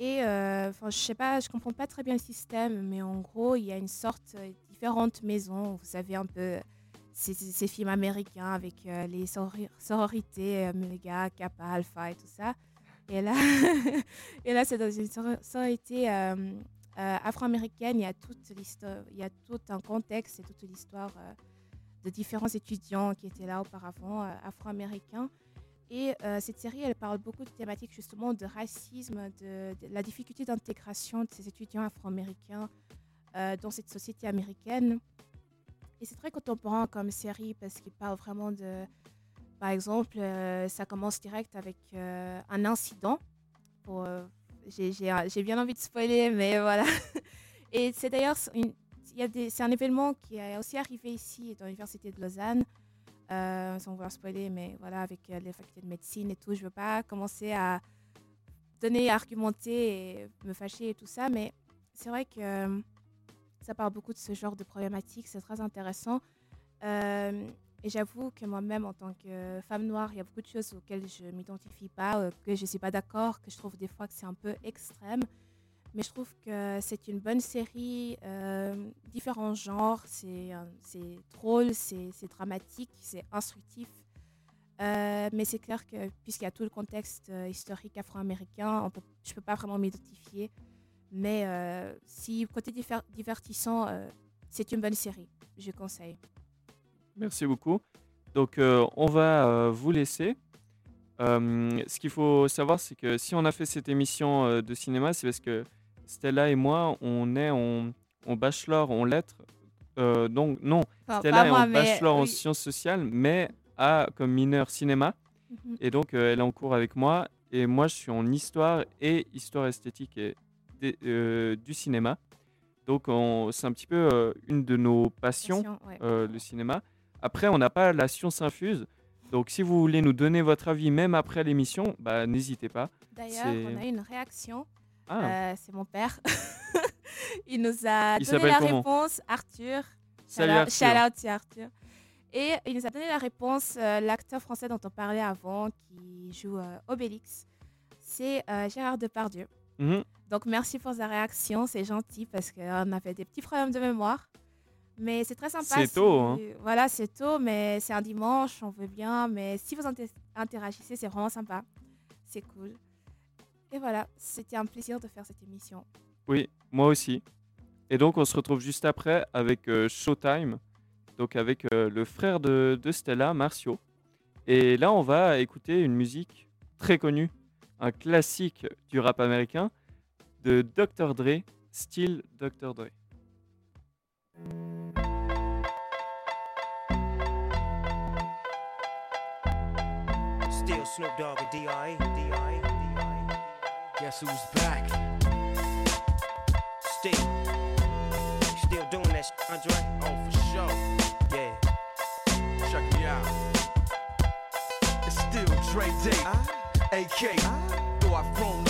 Et euh, enfin, je sais pas, je comprends pas très bien le système, mais en gros, il y a une sorte euh, différentes maisons. Vous savez un peu ces, films américains avec euh, les sorori- sororités, euh, méga, kappa, alpha et tout ça. Et là, et là, c'est dans une sor- sororité euh, afro-américaine. Il y a toute il y a tout un contexte et toute l'histoire euh, de différents étudiants qui étaient là auparavant, euh, afro-américains. Et cette série, elle parle beaucoup de thématiques justement de racisme, de, la difficulté d'intégration de ces étudiants afro-américains dans cette société américaine. Et c'est très contemporain comme série parce qu'il parle vraiment de... Par exemple, ça commence direct avec un incident. Pour, j'ai, bien envie de spoiler, mais voilà. Et c'est d'ailleurs c'est un événement qui est aussi arrivé ici dans l'université de Lausanne, euh, sans vouloir spoiler, mais voilà, avec euh, les facultés de médecine et tout. Je ne veux pas commencer à donner, argumenter et me fâcher et tout ça, mais c'est vrai que euh, ça parle beaucoup de ce genre de problématiques, c'est très intéressant. Et j'avoue que moi-même, en tant que femme noire, il y a beaucoup de choses auxquelles je ne m'identifie pas, euh, que je ne suis pas d'accord, que je trouve des fois que c'est un peu extrême. Mais je trouve que c'est une bonne série, euh, différents genres, c'est euh, drôle, c'est dramatique, c'est instructif. Euh, mais c'est clair que puisqu'il y a tout le contexte euh, historique afro-américain, je ne peux pas vraiment m'identifier. Mais euh, si côté divertissant, euh, c'est une bonne série, je conseille. Merci beaucoup. Donc, euh, on va euh, vous laisser. Euh, ce qu'il faut savoir, c'est que si on a fait cette émission de cinéma, c'est parce que Stella et moi, on est en, en bachelor en lettres. Donc, non, Enfin, Stella est moi, en mais bachelor en oui. sciences sociales, mais a comme mineur cinéma. Mhm. Et donc, elle est en cours avec moi. Et moi, je suis en histoire et histoire esthétique et du cinéma. Donc, on- c'est un petit peu une de nos passions Passion, ouais. le cinéma. Après, on n'a pas la science infuse. Donc, si vous voulez nous donner votre avis, même après l'émission, bah, n'hésitez pas. D'ailleurs, on a eu une réaction. Ah, Euh, c'est mon père. il nous a Il donné la réponse, Arthur. salut Arthur. shout out, Arthur. Et il nous a donné la réponse, euh, l'acteur français dont on parlait avant, qui joue euh, Obélix, c'est euh, Gérard Depardieu. Mhm. Donc merci pour sa réaction, c'est gentil parce qu'on avait des petits problèmes de mémoire. Mais c'est très sympa. C'est si- tôt, hein. Voilà, c'est tôt, mais c'est un dimanche, on veut bien. Mais si vous inter- interagissez, c'est vraiment sympa. C'est cool. Et voilà, c'était un plaisir de faire cette émission. Oui, moi aussi. Et donc, on se retrouve juste après avec euh, Showtime, donc avec euh, le frère de, de Stella, Marcio. Et là, on va écouter une musique très connue, un classique du rap américain de Dr. Dre, style Dr. Dre. Still Snoop Dogg and. D.R.E. Guess who's back? Still. Still doing that shit, Andre? Oh, for sure. Yeah. Check me out. It's still Dre Day, AK. Though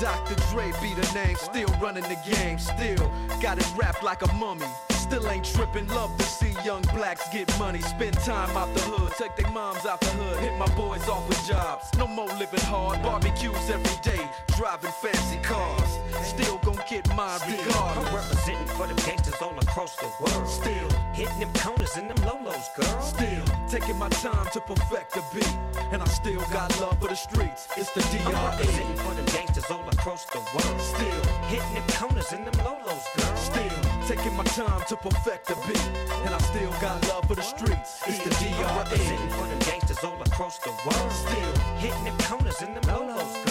Dr. Dre be the name, still running the game, still got it wrapped like a mummy. Still ain't tripping, love to see young blacks get money. Spend time out the hood, take their moms out the hood, hit my boys off with jobs. No more living hard, barbecues every day, driving fancy cars. Still gon' get mine I'm regardless. For the gangsters all across the world. Still, Hitting them corners and them lolos, girl. still taking my time to perfect the beat, and I still got love for the streets. It's the I'm representing for the gangsters all across the world. Still. Hitting them corners and them lolos, girl. Still taking my time to perfect the beat, and I still got love for the streets. It's the I'm representing for the gangsters all across the world. Still, Hitting them corners and them lolos, girl.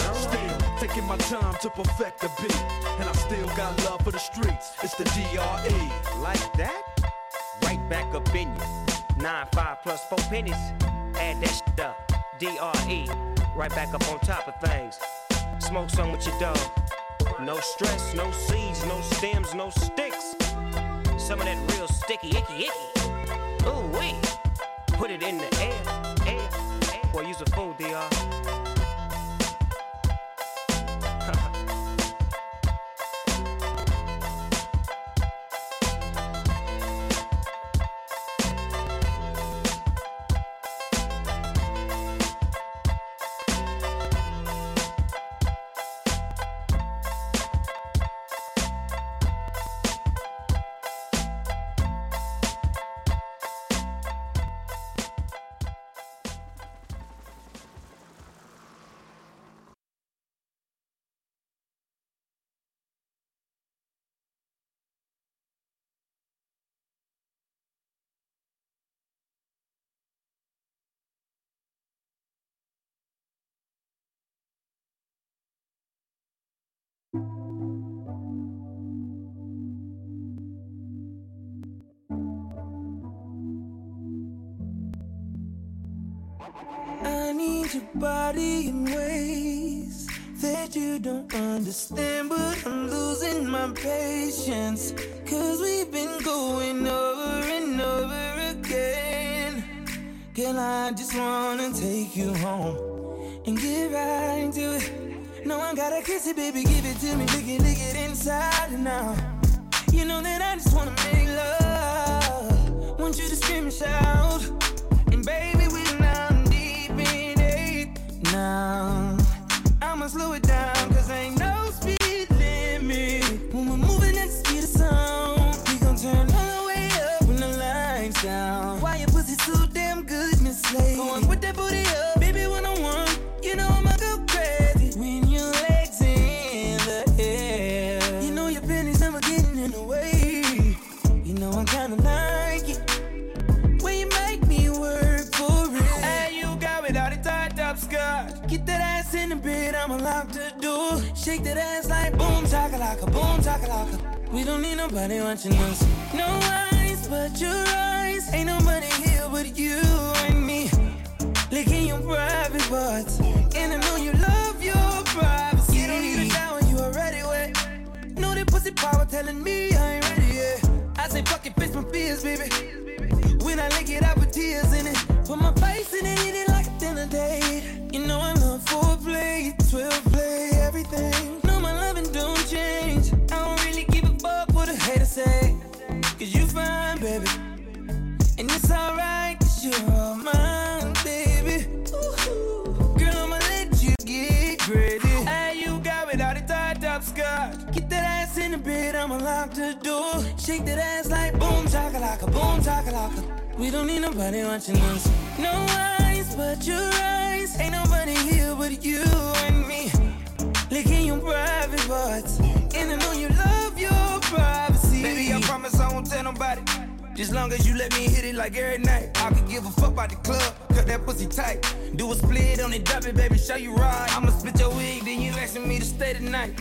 Taking my time to perfect the beat, and I still got love for the streets. It's the DRE. Like that? Right back up in you. Nine, five plus four pennies. Add that shit up. DRE. Right back up on top of things. Smoke some with your dog. No stress, no seeds, no stems, no sticks. Some of that real sticky, icky, icky. Ooh, wee. Put it in the air, air, air. Boy, use a fool, DR. I your body in ways that you don't understand, but I'm losing my patience. Cause we've been going over and over again. Girl, I just wanna take you home and get right into it. No one gotta kiss it, baby, give it to me, lick it, lick it inside out. You know that I just wanna make love. Want you to scream and shout. And baby, we're Now, We don't need nobody watching us. No eyes but your eyes. Ain't nobody here but you and me. Licking your private parts. And I know you love your privacy. You don't need a shower, you already wet. Know that pussy power telling me I ain't ready yet. I say fuck it, face my fears, baby. When I lick it, I put tears in it. Put my face in it, it I'ma lock the door. Shake that ass like boom, chakalaka, boom, chakalaka. We don't need nobody watching us. No eyes but your eyes. Ain't nobody here but you and me. Licking your private parts. And I know you love your privacy. Baby, I promise I won't tell nobody. Just long as you let me hit it like every night. I could give a fuck about the club, cut that pussy tight. Do a split on it, drop it, baby, show you right. I'ma split your wig, then you asking me to stay tonight.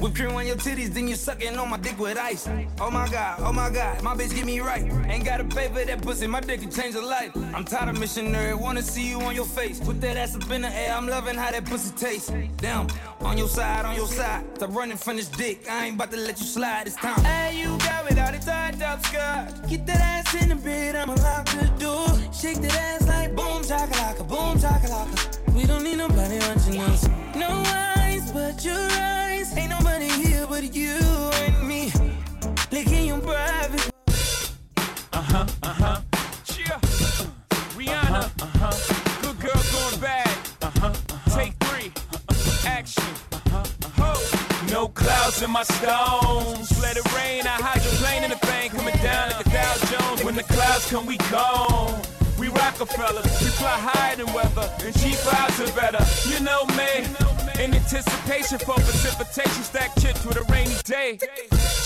Whip cream on your titties, then you sucking on my dick with ice. Oh my god, oh my god, my bitch get me right. Ain't gotta pay for that pussy, my dick can change a life. I'm tired of missionary, wanna see you on your face. Put that ass up in the air, I'm loving how that pussy tastes. Damn, on your side, on your side. Stop running from this dick, I ain't about to let you slide this time. Hey, you got all the tied up skirt. Get that ass in the bed, I'ma lock the door. Shake that ass like boom chakalaka, boom chakalaka. We don't need nobody watching us. No eyes but you're eyes. Ain't nobody here but you and me. Licking your private. Uh huh, uh huh. Yeah. Rihanna. Uh huh. Good girl going bad. Uh huh. Take three. Action. Ho. No clouds in my stones. Let it rain. I hydroplane in the thing coming down like a Dow Jones. When the clouds come, we gone. We Rockefeller, we fly higher than weather, and cheap vibes are better. You know me, in anticipation for precipitation, stack chips with a rainy day.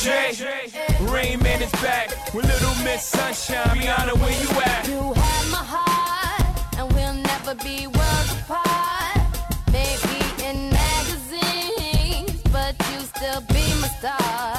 Jay, Rain Man is back with Little Miss Sunshine. Rihanna, where you at? You have my heart, and we'll never be worlds apart. Maybe in magazines, but you still be my star.